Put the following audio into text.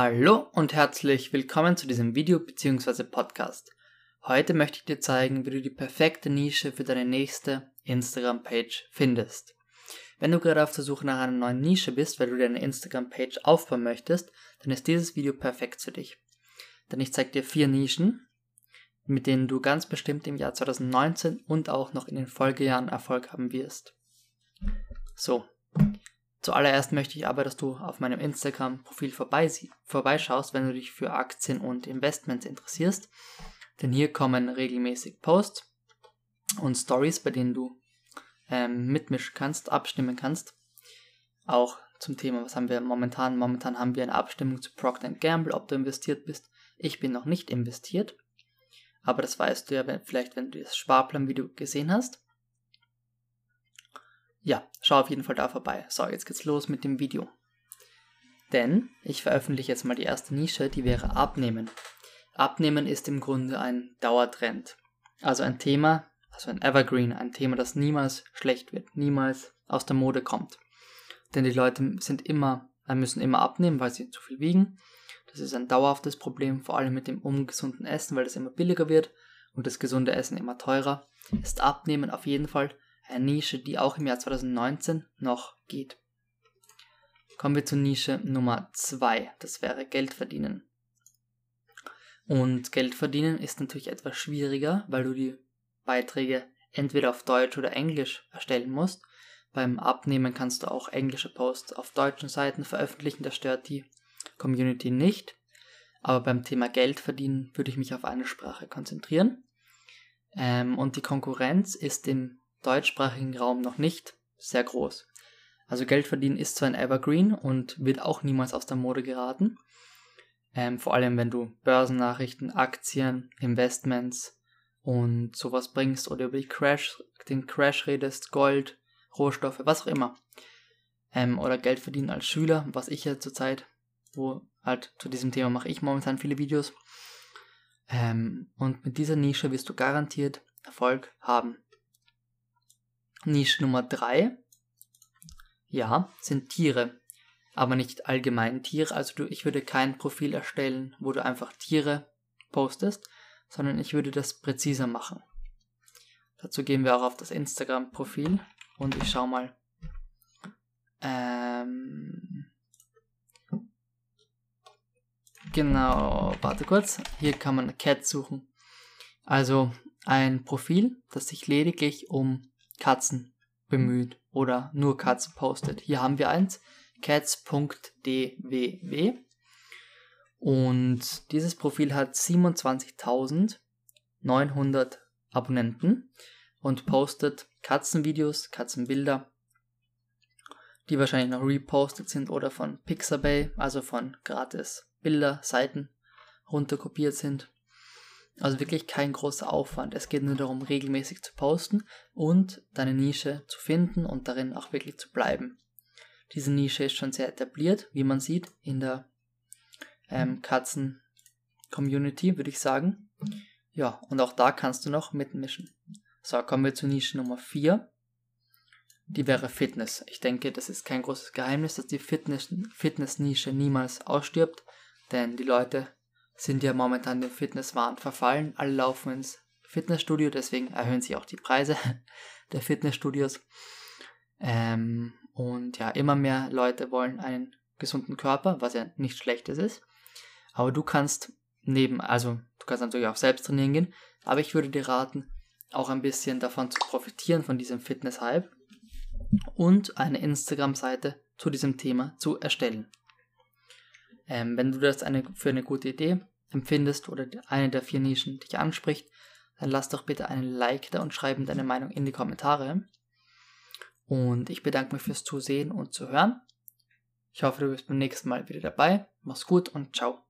Hallo und herzlich willkommen zu diesem Video bzw. Podcast. Heute möchte ich dir zeigen, wie du die perfekte Nische für deine nächste Instagram-Page findest. Wenn du gerade auf der Suche nach einer neuen Nische bist, weil du deine Instagram-Page aufbauen möchtest, dann ist dieses Video perfekt für dich. Denn ich zeige dir vier Nischen, mit denen du ganz bestimmt im Jahr 2019 und auch noch in den Folgejahren Erfolg haben wirst. So, Zuallererst möchte ich aber, dass du auf meinem Instagram-Profil vorbeischaust, wenn du dich für Aktien und Investments interessierst. Denn hier kommen regelmäßig Posts und Stories, bei denen du ähm, mitmischen kannst, abstimmen kannst. Auch zum Thema, was haben wir momentan? Momentan haben wir eine Abstimmung zu Procter Gamble, ob du investiert bist. Ich bin noch nicht investiert, aber das weißt du ja vielleicht, wenn du das Sparplan-Video gesehen hast. Ja, schau auf jeden Fall da vorbei. So, jetzt geht's los mit dem Video. Denn ich veröffentliche jetzt mal die erste Nische, die wäre Abnehmen. Abnehmen ist im Grunde ein Dauertrend. Also ein Thema, also ein Evergreen, ein Thema, das niemals schlecht wird, niemals aus der Mode kommt. Denn die Leute sind immer, äh, müssen immer abnehmen, weil sie zu viel wiegen. Das ist ein dauerhaftes Problem, vor allem mit dem ungesunden Essen, weil es immer billiger wird und das gesunde Essen immer teurer. Ist Abnehmen auf jeden Fall Nische, die auch im Jahr 2019 noch geht. Kommen wir zur Nische Nummer 2, das wäre Geld verdienen. Und Geld verdienen ist natürlich etwas schwieriger, weil du die Beiträge entweder auf Deutsch oder Englisch erstellen musst. Beim Abnehmen kannst du auch englische Posts auf deutschen Seiten veröffentlichen, das stört die Community nicht. Aber beim Thema Geld verdienen würde ich mich auf eine Sprache konzentrieren. Ähm, und die Konkurrenz ist im deutschsprachigen Raum noch nicht sehr groß. Also Geld verdienen ist zwar ein Evergreen und wird auch niemals aus der Mode geraten. Ähm, vor allem wenn du Börsennachrichten, Aktien, Investments und sowas bringst oder über Crash, den Crash redest, Gold, Rohstoffe, was auch immer. Ähm, oder Geld verdienen als Schüler, was ich ja zurzeit, wo halt zu diesem Thema mache ich momentan viele Videos. Ähm, und mit dieser Nische wirst du garantiert Erfolg haben. Nische Nummer 3, ja, sind Tiere, aber nicht allgemein Tiere. Also du, ich würde kein Profil erstellen, wo du einfach Tiere postest, sondern ich würde das präziser machen. Dazu gehen wir auch auf das Instagram-Profil und ich schaue mal. Ähm, genau, warte kurz. Hier kann man Cat suchen. Also ein Profil, das sich lediglich um Katzen bemüht oder nur Katzen postet. Hier haben wir eins, cats.dww. Und dieses Profil hat 27.900 Abonnenten und postet Katzenvideos, Katzenbilder, die wahrscheinlich noch repostet sind oder von Pixabay, also von gratis Bilderseiten runterkopiert sind. Also wirklich kein großer Aufwand. Es geht nur darum, regelmäßig zu posten und deine Nische zu finden und darin auch wirklich zu bleiben. Diese Nische ist schon sehr etabliert, wie man sieht, in der ähm, Katzen-Community, würde ich sagen. Ja, und auch da kannst du noch mitmischen. So, kommen wir zur Nische Nummer 4. Die wäre Fitness. Ich denke, das ist kein großes Geheimnis, dass die Fitness-Nische Fitness niemals ausstirbt, denn die Leute sind ja momentan dem Fitnesswahn verfallen. Alle laufen ins Fitnessstudio, deswegen erhöhen sich auch die Preise der Fitnessstudios. Ähm, und ja, immer mehr Leute wollen einen gesunden Körper, was ja nichts Schlechtes ist. Aber du kannst neben, also du kannst natürlich auch selbst trainieren gehen, aber ich würde dir raten, auch ein bisschen davon zu profitieren, von diesem Fitness-Hype und eine Instagram-Seite zu diesem Thema zu erstellen. Ähm, wenn du das eine, für eine gute Idee empfindest oder eine der vier Nischen dich anspricht, dann lass doch bitte einen Like da und schreib deine Meinung in die Kommentare. Und ich bedanke mich fürs Zusehen und Zuhören. Ich hoffe, du bist beim nächsten Mal wieder dabei. Mach's gut und ciao.